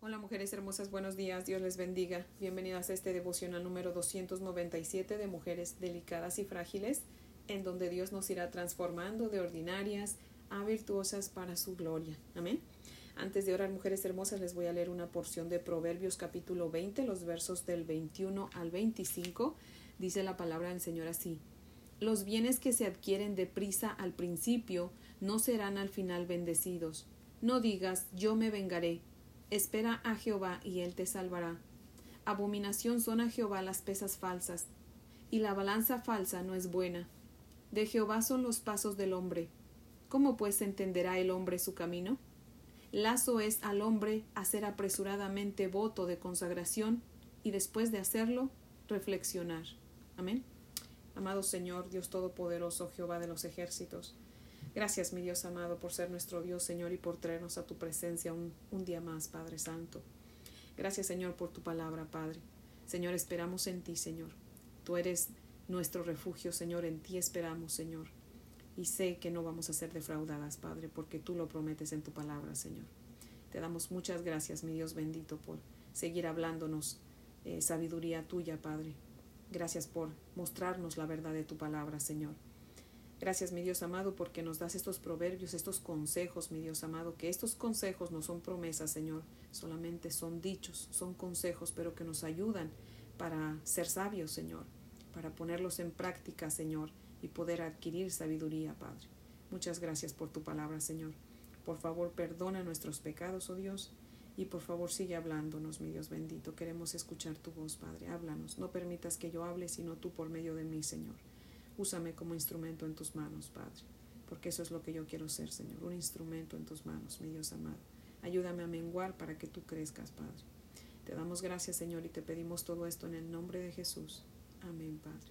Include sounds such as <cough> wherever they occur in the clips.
Hola mujeres hermosas, buenos días, Dios les bendiga. Bienvenidas a este devocional número 297 de Mujeres Delicadas y Frágiles, en donde Dios nos irá transformando de ordinarias a virtuosas para su gloria. Amén. Antes de orar, mujeres hermosas, les voy a leer una porción de Proverbios capítulo 20, los versos del 21 al 25. Dice la palabra del Señor así. Los bienes que se adquieren deprisa al principio no serán al final bendecidos. No digas, yo me vengaré Espera a Jehová y él te salvará. Abominación son a Jehová las pesas falsas, y la balanza falsa no es buena. De Jehová son los pasos del hombre. ¿Cómo pues entenderá el hombre su camino? Lazo es al hombre hacer apresuradamente voto de consagración y después de hacerlo, reflexionar. Amén. Amado Señor, Dios Todopoderoso, Jehová de los ejércitos, Gracias, mi Dios amado, por ser nuestro Dios, Señor, y por traernos a tu presencia un, día más, Padre Santo. Gracias, Señor, por tu palabra, Padre. Señor, esperamos en ti, Señor. Tú eres nuestro refugio, Señor, en ti esperamos, Señor. Y sé que no vamos a ser defraudadas, Padre, porque tú lo prometes en tu palabra, Señor. Te damos muchas gracias, mi Dios bendito, por seguir hablándonos eh, sabiduría tuya, Padre. Gracias por mostrarnos la verdad de tu palabra, Señor. Gracias, mi Dios amado, porque nos das estos proverbios, estos consejos, mi Dios amado, que estos consejos no son promesas, Señor, solamente son dichos, son consejos, pero que nos ayudan para ser sabios, Señor, para ponerlos en práctica, Señor, y poder adquirir sabiduría, Padre. Muchas gracias por tu palabra, Señor. Por favor, perdona nuestros pecados, oh Dios, y por favor sigue hablándonos, mi Dios bendito. Queremos escuchar tu voz, Padre. Háblanos. No permitas que yo hable, sino tú por medio de mí, Señor. Úsame como instrumento en tus manos, Padre, porque eso es lo que yo quiero ser, Señor, un instrumento en tus manos, mi Dios amado. Ayúdame a menguar para que tú crezcas, Padre. Te damos gracias, Señor, y te pedimos todo esto en el nombre de Jesús. Amén, Padre.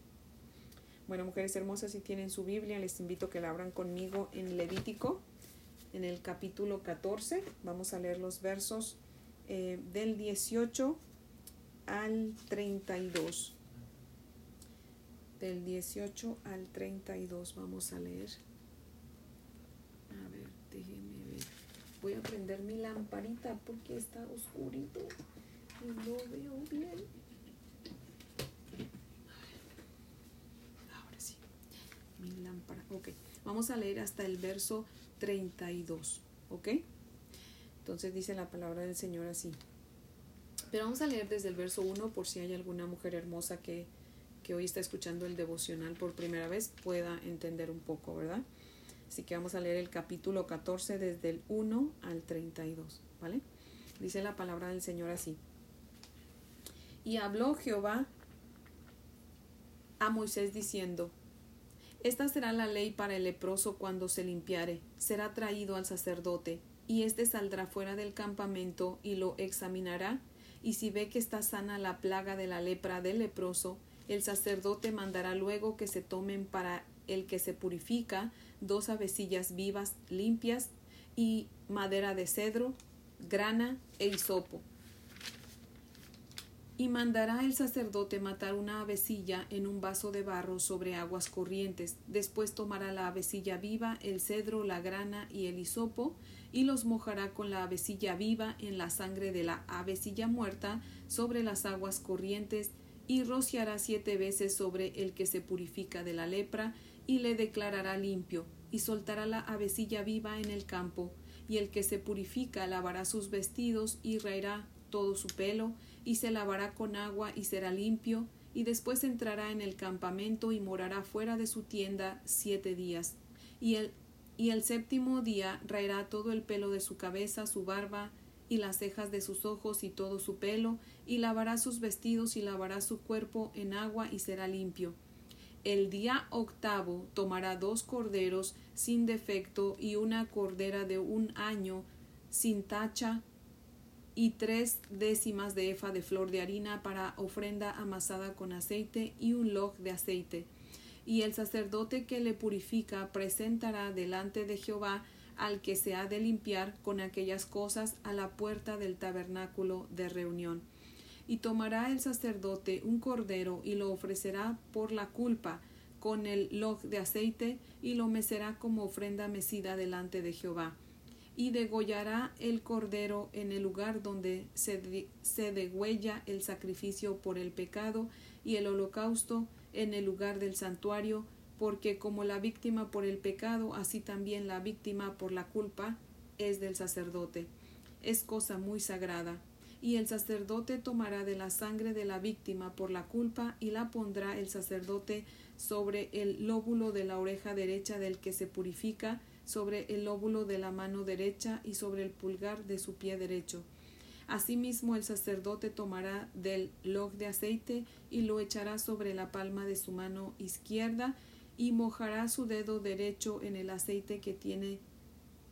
Bueno, mujeres hermosas, si tienen su Biblia, les invito a que la abran conmigo en Levítico, en el capítulo 14. Vamos a leer los versos eh, del 18 al 32 del 18 al 32 vamos a leer. A ver, déjenme ver. Voy a prender mi lamparita porque está oscurito y no veo bien. Ahora sí, mi lámpara. Ok, vamos a leer hasta el verso 32. ¿Ok? Entonces dice la palabra del Señor así. Pero vamos a leer desde el verso 1 por si hay alguna mujer hermosa que que hoy está escuchando el devocional por primera vez pueda entender un poco, ¿verdad? Así que vamos a leer el capítulo 14 desde el 1 al 32, ¿vale? Dice la palabra del Señor así. Y habló Jehová a Moisés diciendo, Esta será la ley para el leproso cuando se limpiare, será traído al sacerdote, y éste saldrá fuera del campamento y lo examinará, y si ve que está sana la plaga de la lepra del leproso, el sacerdote mandará luego que se tomen para el que se purifica dos avecillas vivas limpias y madera de cedro, grana e hisopo. Y mandará el sacerdote matar una avecilla en un vaso de barro sobre aguas corrientes. Después tomará la avecilla viva, el cedro, la grana y el hisopo, y los mojará con la avecilla viva en la sangre de la avecilla muerta sobre las aguas corrientes y rociará siete veces sobre el que se purifica de la lepra, y le declarará limpio, y soltará la avecilla viva en el campo, y el que se purifica lavará sus vestidos y raerá todo su pelo, y se lavará con agua y será limpio, y después entrará en el campamento y morará fuera de su tienda siete días. Y el, y el séptimo día raerá todo el pelo de su cabeza, su barba, y las cejas de sus ojos y todo su pelo, y lavará sus vestidos y lavará su cuerpo en agua y será limpio. El día octavo tomará dos corderos sin defecto y una cordera de un año sin tacha y tres décimas de efa de flor de harina para ofrenda amasada con aceite y un log de aceite. Y el sacerdote que le purifica presentará delante de Jehová al que se ha de limpiar con aquellas cosas a la puerta del tabernáculo de reunión. Y tomará el sacerdote un cordero y lo ofrecerá por la culpa con el log de aceite y lo mecerá como ofrenda mecida delante de Jehová. y degollará el cordero en el lugar donde se, se degüella el sacrificio por el pecado y el holocausto en el lugar del santuario, porque como la víctima por el pecado, así también la víctima por la culpa es del sacerdote. Es cosa muy sagrada. Y el sacerdote tomará de la sangre de la víctima por la culpa y la pondrá el sacerdote sobre el lóbulo de la oreja derecha del que se purifica, sobre el lóbulo de la mano derecha y sobre el pulgar de su pie derecho. Asimismo el sacerdote tomará del log de aceite y lo echará sobre la palma de su mano izquierda y mojará su dedo derecho en el aceite que tiene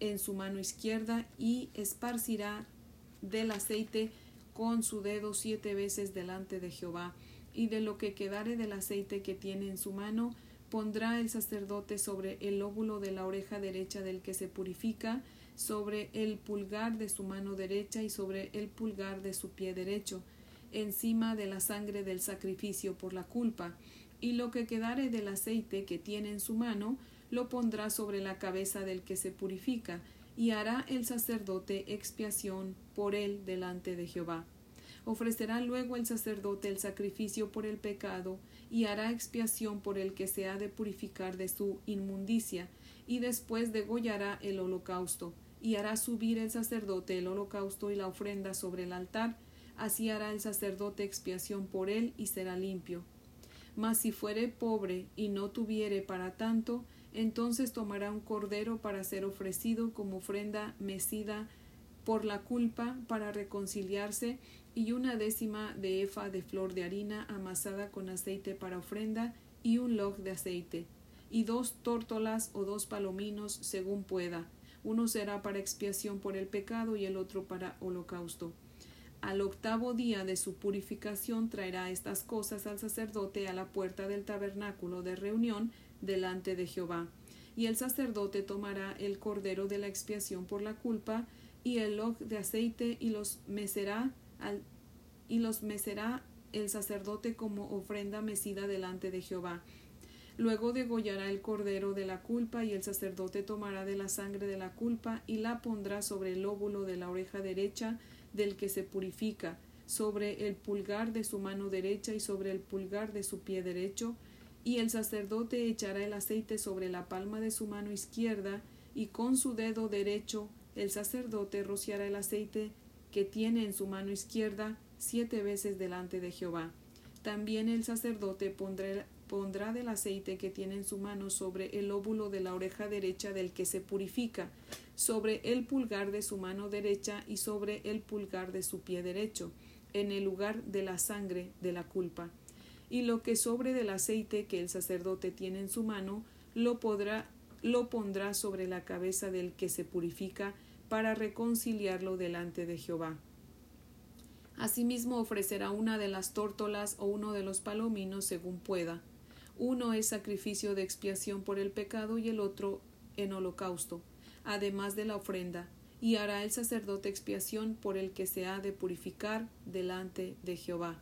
en su mano izquierda y esparcirá del aceite con su dedo siete veces delante de Jehová y de lo que quedare del aceite que tiene en su mano pondrá el sacerdote sobre el lóbulo de la oreja derecha del que se purifica, sobre el pulgar de su mano derecha y sobre el pulgar de su pie derecho, encima de la sangre del sacrificio por la culpa, y lo que quedare del aceite que tiene en su mano, lo pondrá sobre la cabeza del que se purifica, y hará el sacerdote expiación por él delante de Jehová. Ofrecerá luego el sacerdote el sacrificio por el pecado, y hará expiación por el que se ha de purificar de su inmundicia, y después degollará el holocausto, y hará subir el sacerdote el holocausto y la ofrenda sobre el altar, así hará el sacerdote expiación por él y será limpio. Mas si fuere pobre y no tuviere para tanto, entonces tomará un cordero para ser ofrecido como ofrenda mecida por la culpa para reconciliarse y una décima de efa de flor de harina amasada con aceite para ofrenda y un log de aceite y dos tórtolas o dos palominos según pueda uno será para expiación por el pecado y el otro para holocausto. Al octavo día de su purificación traerá estas cosas al sacerdote a la puerta del tabernáculo de reunión delante de Jehová. Y el sacerdote tomará el cordero de la expiación por la culpa y el log de aceite y los mecerá y los mecerá el sacerdote como ofrenda mecida delante de Jehová. Luego degollará el cordero de la culpa y el sacerdote tomará de la sangre de la culpa y la pondrá sobre el lóbulo de la oreja derecha del que se purifica, sobre el pulgar de su mano derecha y sobre el pulgar de su pie derecho, y el sacerdote echará el aceite sobre la palma de su mano izquierda, y con su dedo derecho el sacerdote rociará el aceite que tiene en su mano izquierda siete veces delante de Jehová. También el sacerdote pondrá, del aceite que tiene en su mano sobre el óvulo de la oreja derecha del que se purifica, sobre el pulgar de su mano derecha y sobre el pulgar de su pie derecho, en el lugar de la sangre de la culpa. Y lo que sobre del aceite que el sacerdote tiene en su mano, lo, podrá, lo pondrá sobre la cabeza del que se purifica para reconciliarlo delante de Jehová. Asimismo ofrecerá una de las tórtolas o uno de los palominos según pueda. Uno es sacrificio de expiación por el pecado y el otro en holocausto, además de la ofrenda, y hará el sacerdote expiación por el que se ha de purificar delante de Jehová.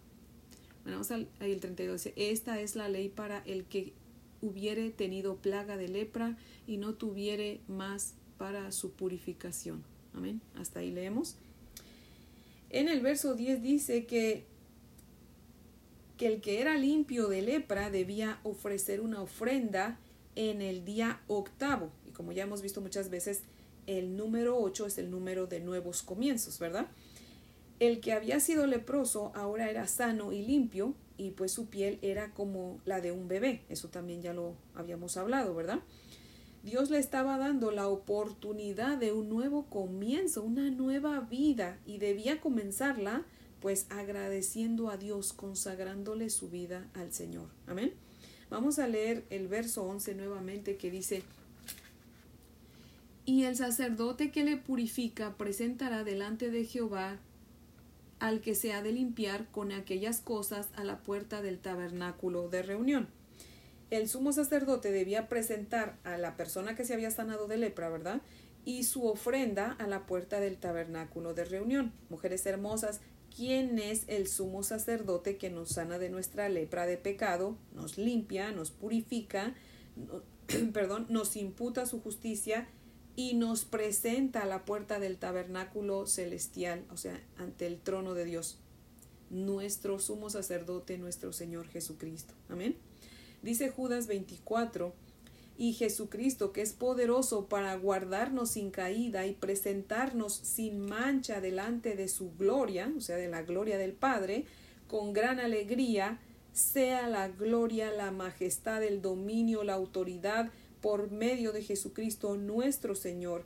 Vamos al el 32. Esta es la ley para el que hubiere tenido plaga de lepra y no tuviere más para su purificación. Amén. Hasta ahí leemos. En el verso 10 dice que, que el que era limpio de lepra debía ofrecer una ofrenda en el día octavo. Y como ya hemos visto muchas veces, el número 8 es el número de nuevos comienzos, ¿verdad? El que había sido leproso ahora era sano y limpio y pues su piel era como la de un bebé. Eso también ya lo habíamos hablado, ¿verdad? Dios le estaba dando la oportunidad de un nuevo comienzo, una nueva vida y debía comenzarla pues agradeciendo a Dios, consagrándole su vida al Señor. Amén. Vamos a leer el verso 11 nuevamente que dice, y el sacerdote que le purifica presentará delante de Jehová al que se ha de limpiar con aquellas cosas a la puerta del tabernáculo de reunión el sumo sacerdote debía presentar a la persona que se había sanado de lepra, ¿verdad? Y su ofrenda a la puerta del tabernáculo de reunión. Mujeres hermosas, ¿quién es el sumo sacerdote que nos sana de nuestra lepra de pecado, nos limpia, nos purifica, <clears throat> perdón, nos imputa su justicia y nos presenta a la puerta del tabernáculo celestial, o sea, ante el trono de Dios, nuestro sumo sacerdote, nuestro Señor Jesucristo. Amén. Dice Judas 24, y Jesucristo, que es poderoso para guardarnos sin caída y presentarnos sin mancha delante de su gloria, o sea, de la gloria del Padre, con gran alegría, sea la gloria, la majestad, el dominio, la autoridad por medio de Jesucristo nuestro Señor,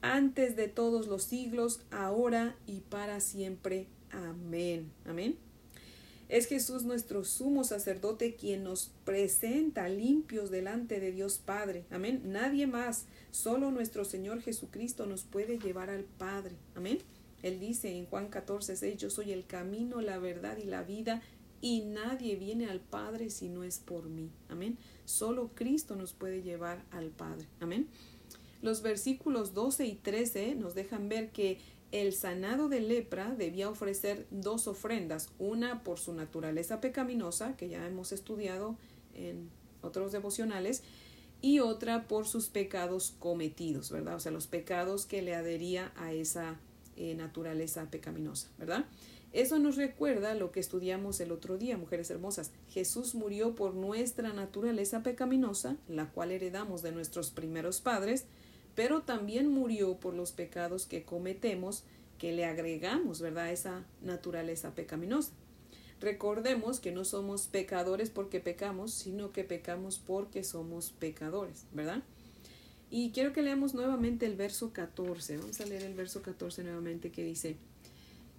antes de todos los siglos, ahora y para siempre. Amén. Amén. Es Jesús nuestro sumo sacerdote quien nos presenta limpios delante de Dios Padre. Amén. Nadie más, solo nuestro Señor Jesucristo nos puede llevar al Padre. Amén. Él dice en Juan 14, 6, yo soy el camino, la verdad y la vida, y nadie viene al Padre si no es por mí. Amén. Solo Cristo nos puede llevar al Padre. Amén. Los versículos 12 y 13 nos dejan ver que el sanado de lepra debía ofrecer dos ofrendas, una por su naturaleza pecaminosa, que ya hemos estudiado en otros devocionales, y otra por sus pecados cometidos, ¿verdad? O sea, los pecados que le adhería a esa eh, naturaleza pecaminosa, ¿verdad? Eso nos recuerda lo que estudiamos el otro día, mujeres hermosas. Jesús murió por nuestra naturaleza pecaminosa, la cual heredamos de nuestros primeros padres, pero también murió por los pecados que cometemos, que le agregamos, ¿verdad?, esa naturaleza pecaminosa. Recordemos que no somos pecadores porque pecamos, sino que pecamos porque somos pecadores, ¿verdad? Y quiero que leamos nuevamente el verso 14. Vamos a leer el verso 14 nuevamente que dice,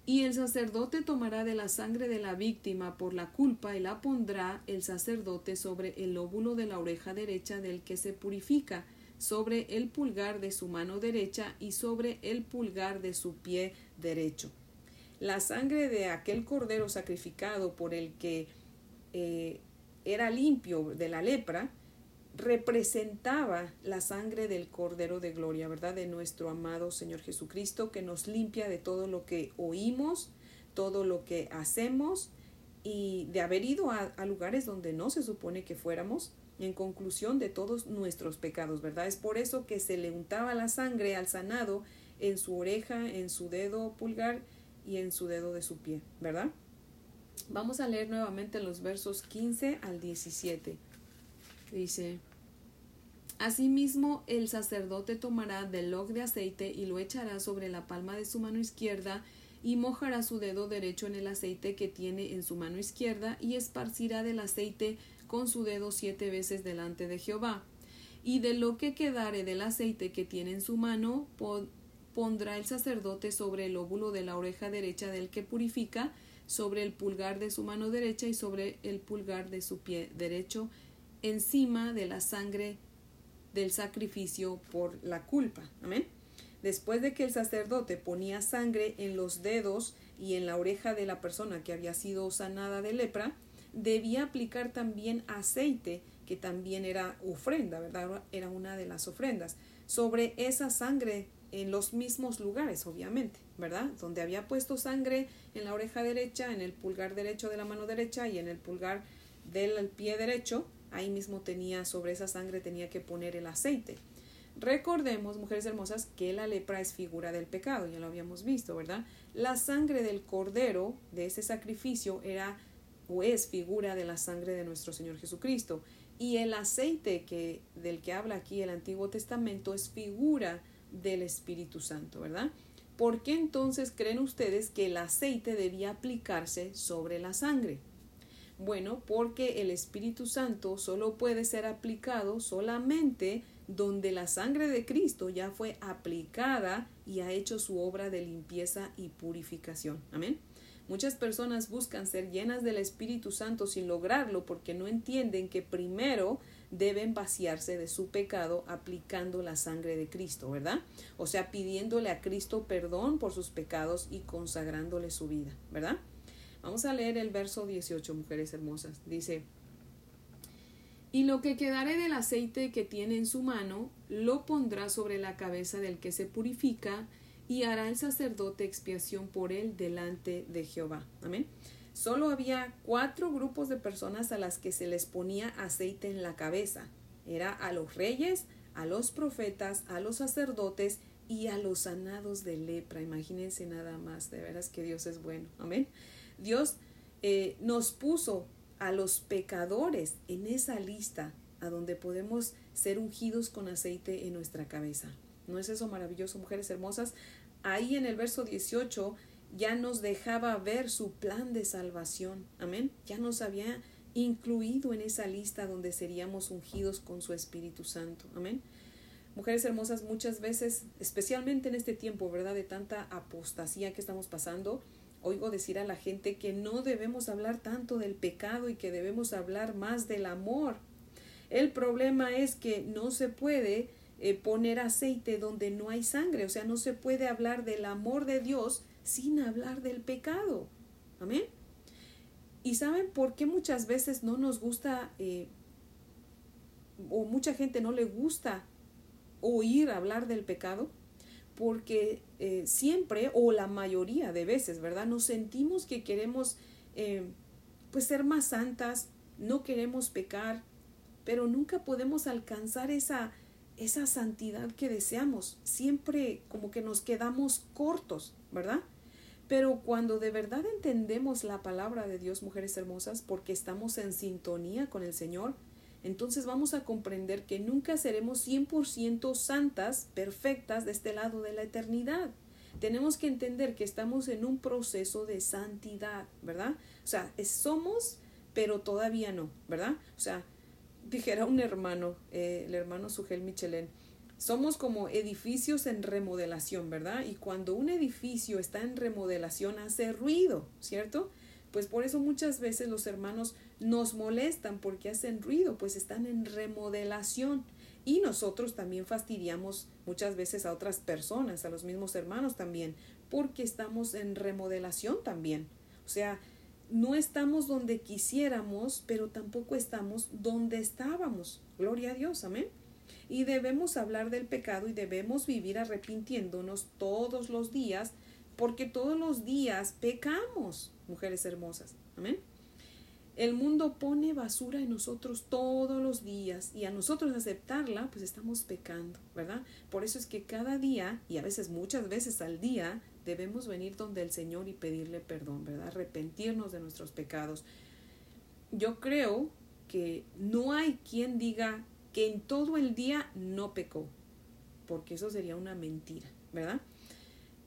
y el sacerdote tomará de la sangre de la víctima por la culpa y la pondrá el sacerdote sobre el lóbulo de la oreja derecha del que se purifica, sobre el pulgar de su mano derecha y sobre el pulgar de su pie derecho. La sangre de aquel cordero sacrificado por el que eh, era limpio de la lepra representaba la sangre del Cordero de Gloria, ¿verdad? De nuestro amado Señor Jesucristo, que nos limpia de todo lo que oímos, todo lo que hacemos y de haber ido a, lugares donde no se supone que fuéramos, en conclusión de todos nuestros pecados, ¿verdad? Es por eso que se le untaba la sangre al sanado en su oreja, en su dedo pulgar y en su dedo de su pie, ¿verdad? Vamos a leer nuevamente los versos 15 al 17. Dice, Asimismo, el sacerdote tomará del log de aceite y lo echará sobre la palma de su mano izquierda y mojará su dedo derecho en el aceite que tiene en su mano izquierda y esparcirá del aceite con su dedo siete veces delante de Jehová. Y de lo que quedare del aceite que tiene en su mano, pondrá el sacerdote sobre el óvulo de la oreja derecha del que purifica, sobre el pulgar de su mano derecha y sobre el pulgar de su pie derecho, encima de la sangre del sacrificio por la culpa. Amén. Después de que el sacerdote ponía sangre en los dedos y en la oreja de la persona que había sido sanada de lepra, debía aplicar también aceite, que también era ofrenda, ¿verdad? Era una de las ofrendas, sobre esa sangre en los mismos lugares, obviamente, ¿verdad? Donde había puesto sangre en la oreja derecha, en el pulgar derecho de la mano derecha y en el pulgar del pie derecho, ahí mismo tenía, sobre esa sangre tenía que poner el aceite. Recordemos, mujeres hermosas, que la lepra es figura del pecado, ya lo habíamos visto, ¿verdad? La sangre del cordero de ese sacrificio era o es figura de la sangre de nuestro Señor Jesucristo. Y el aceite que, del que habla aquí el Antiguo Testamento es figura del Espíritu Santo, ¿verdad? ¿Por qué entonces creen ustedes que el aceite debía aplicarse sobre la sangre? Bueno, porque el Espíritu Santo solo puede ser aplicado solamente donde la sangre de Cristo ya fue aplicada y ha hecho su obra de limpieza y purificación. Amén. Muchas personas buscan ser llenas del Espíritu Santo sin lograrlo porque no entienden que primero deben vaciarse de su pecado aplicando la sangre de Cristo, ¿verdad? O sea, pidiéndole a Cristo perdón por sus pecados y consagrándole su vida, ¿verdad? Vamos a leer el verso 18, mujeres hermosas. Dice, y lo que quedare del aceite que tiene en su mano, lo pondrá sobre la cabeza del que se purifica, y hará el sacerdote expiación por él delante de Jehová. Amén. Solo había cuatro grupos de personas a las que se les ponía aceite en la cabeza. Era a los reyes, a los profetas, a los sacerdotes y a los sanados de lepra. Imagínense nada más, de veras que Dios es bueno. Amén. Dios eh, nos puso a los pecadores en esa lista a donde podemos ser ungidos con aceite en nuestra cabeza. ¿No es eso maravilloso, mujeres hermosas? Ahí en el verso 18 ya nos dejaba ver su plan de salvación. Amén. Ya nos había incluido en esa lista donde seríamos ungidos con su Espíritu Santo. Amén. Mujeres hermosas, muchas veces, especialmente en este tiempo, ¿verdad? De tanta apostasía que estamos pasando, oigo decir a la gente que no debemos hablar tanto del pecado y que debemos hablar más del amor. El problema es que no se puede eh, poner aceite donde no hay sangre, o sea, no se puede hablar del amor de Dios sin hablar del pecado. Amén. ¿Y saben por qué muchas veces no nos gusta eh, o mucha gente no le gusta oír hablar del pecado? Porque eh, siempre o la mayoría de veces, ¿verdad? Nos sentimos que queremos eh, pues ser más santas, no queremos pecar, pero nunca podemos alcanzar esa, esa santidad que deseamos. Siempre como que nos quedamos cortos, ¿verdad? Pero cuando de verdad entendemos la palabra de Dios, mujeres hermosas, porque estamos en sintonía con el Señor, entonces vamos a comprender que nunca seremos 100% santas, perfectas de este lado de la eternidad. Tenemos que entender que estamos en un proceso de santidad, ¿verdad? O sea, somos, pero todavía no, ¿verdad? O sea, dijera un hermano, eh, el hermano Sugel Michelén, somos como edificios en remodelación, ¿verdad? Y cuando un edificio está en remodelación hace ruido, ¿cierto? Pues por eso muchas veces los hermanos nos molestan porque hacen ruido, pues están en remodelación. Y nosotros también fastidiamos muchas veces a otras personas, a los mismos hermanos también, porque estamos en remodelación también. O sea, no estamos donde quisiéramos, pero tampoco estamos donde estábamos. Gloria a Dios, amén y debemos hablar del pecado y debemos vivir arrepintiéndonos todos los días, porque todos los días pecamos, mujeres hermosas. Amén. El mundo pone basura en nosotros todos los días y a nosotros aceptarla, pues estamos pecando, ¿verdad? Por eso es que cada día, y a veces muchas veces al día, debemos venir donde el Señor y pedirle perdón, ¿verdad? Arrepentirnos de nuestros pecados. Yo creo que no hay quien diga, que en todo el día no pecó, porque eso sería una mentira, ¿verdad?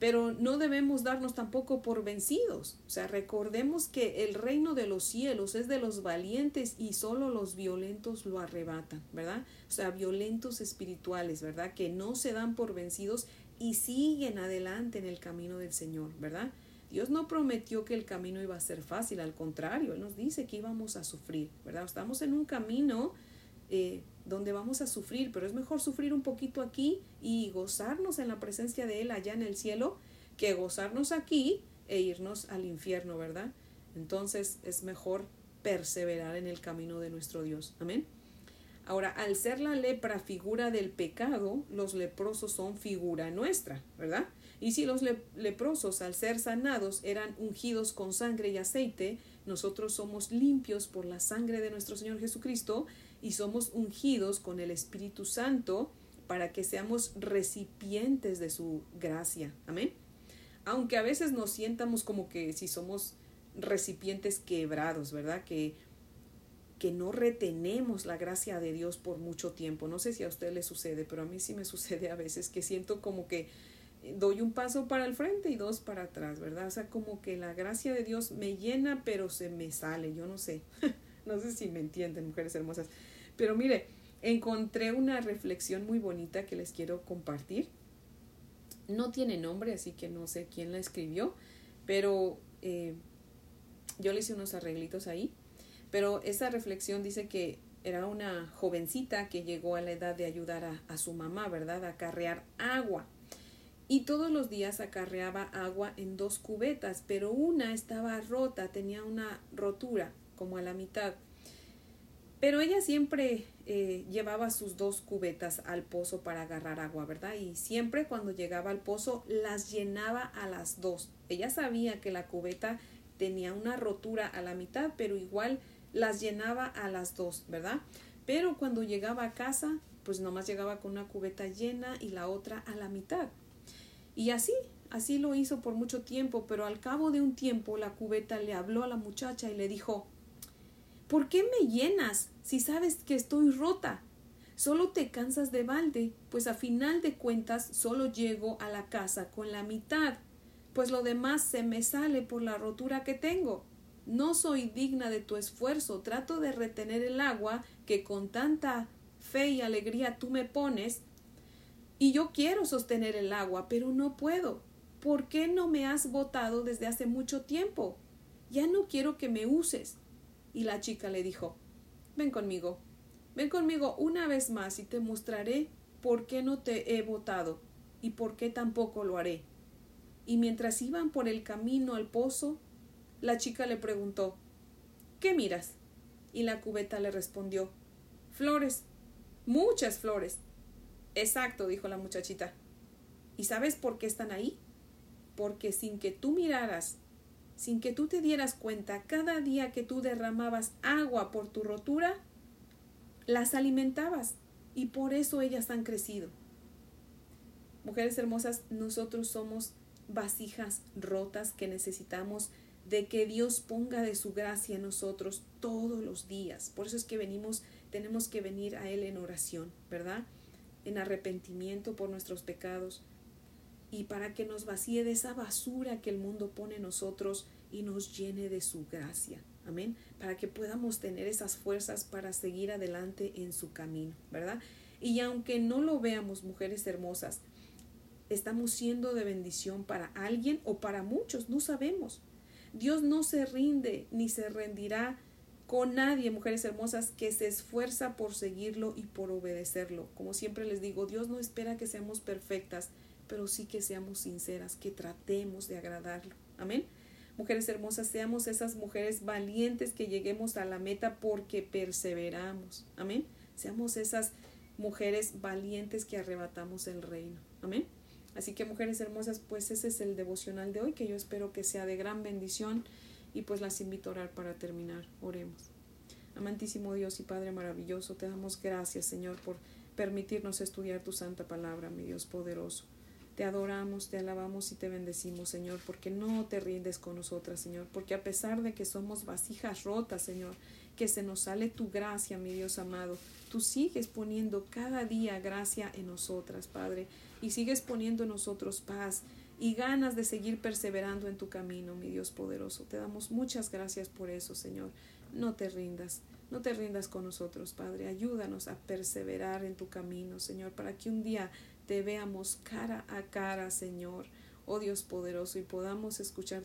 Pero no debemos darnos tampoco por vencidos. O sea, recordemos que el reino de los cielos es de los valientes y solo los violentos lo arrebatan, ¿verdad? O sea, violentos espirituales, ¿verdad? Que no se dan por vencidos y siguen adelante en el camino del Señor, ¿verdad? Dios no prometió que el camino iba a ser fácil, al contrario, Él nos dice que íbamos a sufrir, ¿verdad? Estamos en un camino eh, donde vamos a sufrir, pero es mejor sufrir un poquito aquí y gozarnos en la presencia de Él allá en el cielo que gozarnos aquí e irnos al infierno, ¿verdad? Entonces es mejor perseverar en el camino de nuestro Dios. Amén. Ahora, al ser la lepra figura del pecado, los leprosos son figura nuestra, ¿verdad? Y si los leprosos, al ser sanados, eran ungidos con sangre y aceite, nosotros somos limpios por la sangre de nuestro Señor Jesucristo y somos ungidos con el Espíritu Santo para que seamos recipientes de su gracia. Amén. Aunque a veces nos sientamos como que si somos recipientes quebrados, ¿verdad? Que, que no retenemos la gracia de Dios por mucho tiempo. No sé si a usted le sucede, pero a mí sí me <laughs> sucede a veces que siento como que doy un paso para el frente y dos para atrás, ¿verdad? O sea, como que la gracia de Dios me llena, pero se me sale, yo no sé. <laughs> no sé si me entienden, mujeres hermosas. Pero mire, encontré una reflexión muy bonita que les quiero compartir. No tiene nombre, así que no sé quién la escribió, pero eh, yo le hice unos arreglitos ahí. Pero esa reflexión dice que era una jovencita que llegó a la edad de ayudar a, a su mamá, ¿verdad? A carrear agua. Y todos los días acarreaba agua en dos cubetas, pero una estaba rota, tenía una rotura como a la mitad. Pero ella siempre eh, llevaba sus dos cubetas al pozo para agarrar agua, ¿verdad? Y siempre cuando llegaba al pozo las llenaba a las dos. Ella sabía que la cubeta tenía una rotura a la mitad, pero igual las llenaba a las dos, ¿verdad? Pero cuando llegaba a casa pues nomás llegaba con una cubeta llena y la otra a la mitad. Y así, así lo hizo por mucho tiempo, pero al cabo de un tiempo la cubeta le habló a la muchacha y le dijo ¿Por qué me llenas si sabes que estoy rota? Solo te cansas de balde, pues a final de cuentas solo llego a la casa con la mitad, pues lo demás se me sale por la rotura que tengo. No soy digna de tu esfuerzo, trato de retener el agua que con tanta fe y alegría tú me pones, y yo quiero sostener el agua, pero no puedo. ¿Por qué no me has botado desde hace mucho tiempo? Ya no quiero que me uses. Y la chica le dijo Ven conmigo, ven conmigo una vez más y te mostraré por qué no te he votado y por qué tampoco lo haré. Y mientras iban por el camino al pozo, la chica le preguntó ¿Qué miras? Y la cubeta le respondió Flores, muchas flores. Exacto, dijo la muchachita. ¿Y sabes por qué están ahí? Porque sin que tú miraras, sin que tú te dieras cuenta, cada día que tú derramabas agua por tu rotura, las alimentabas y por eso ellas han crecido. Mujeres hermosas, nosotros somos vasijas rotas que necesitamos de que Dios ponga de su gracia en nosotros todos los días. Por eso es que venimos, tenemos que venir a Él en oración, ¿verdad? En arrepentimiento por nuestros pecados y para que nos vacíe de esa basura que el mundo pone en nosotros y nos llene de su gracia. Amén. Para que podamos tener esas fuerzas para seguir adelante en su camino, ¿verdad? Y aunque no lo veamos, mujeres hermosas, estamos siendo de bendición para alguien o para muchos, no sabemos. Dios no se rinde ni se rendirá con nadie, mujeres hermosas, que se esfuerza por seguirlo y por obedecerlo. Como siempre les digo, Dios no espera que seamos perfectas, pero sí que seamos sinceras, que tratemos de agradarlo. Amén. Mujeres hermosas, seamos esas mujeres valientes que lleguemos a la meta porque perseveramos. Amén. Seamos esas mujeres valientes que arrebatamos el reino. Amén. Así que mujeres hermosas, pues ese es el devocional de hoy que yo espero que sea de gran bendición y pues las invito a orar para terminar. Oremos. Amantísimo Dios y Padre maravilloso, te damos gracias Señor por permitirnos estudiar tu santa palabra, mi Dios poderoso. Te adoramos, te alabamos y te bendecimos, Señor, porque no te rindes con nosotras, Señor, porque a pesar de que somos vasijas rotas, Señor, que se nos sale tu gracia, mi Dios amado, tú sigues poniendo cada día gracia en nosotras, Padre y sigues poniendo en nosotros paz y ganas de seguir perseverando en tu camino, mi Dios poderoso. Te damos muchas gracias por eso, Señor. No te rindas, no te rindas con nosotros, Padre. Ayúdanos a perseverar en tu camino, Señor, para que un día te veamos cara a cara, Señor. Oh Dios poderoso, y podamos escuchar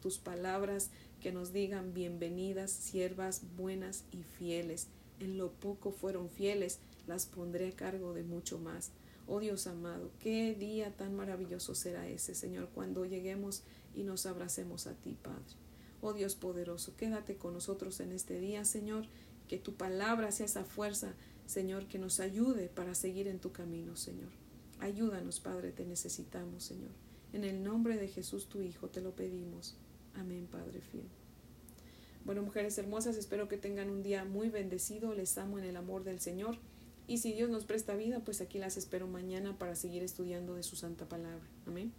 tus palabras que nos digan bienvenidas, siervas buenas y fieles. En lo poco fueron fieles, las pondré a cargo de mucho más. Oh Dios amado, qué día tan maravilloso será ese, Señor, cuando lleguemos y nos abracemos a ti, Padre. Oh Dios poderoso, quédate con nosotros en este día, Señor, que tu palabra sea esa fuerza, Señor, que nos ayude para seguir en tu camino, Señor. Ayúdanos, Padre, te necesitamos, Señor. En el nombre de Jesús, tu Hijo, te lo pedimos. Amén, Padre fiel. Bueno, mujeres hermosas, espero que tengan un día muy bendecido. Les amo en el amor del Señor. Y si Dios nos presta vida, pues aquí las espero mañana para seguir estudiando de su santa palabra. Amén.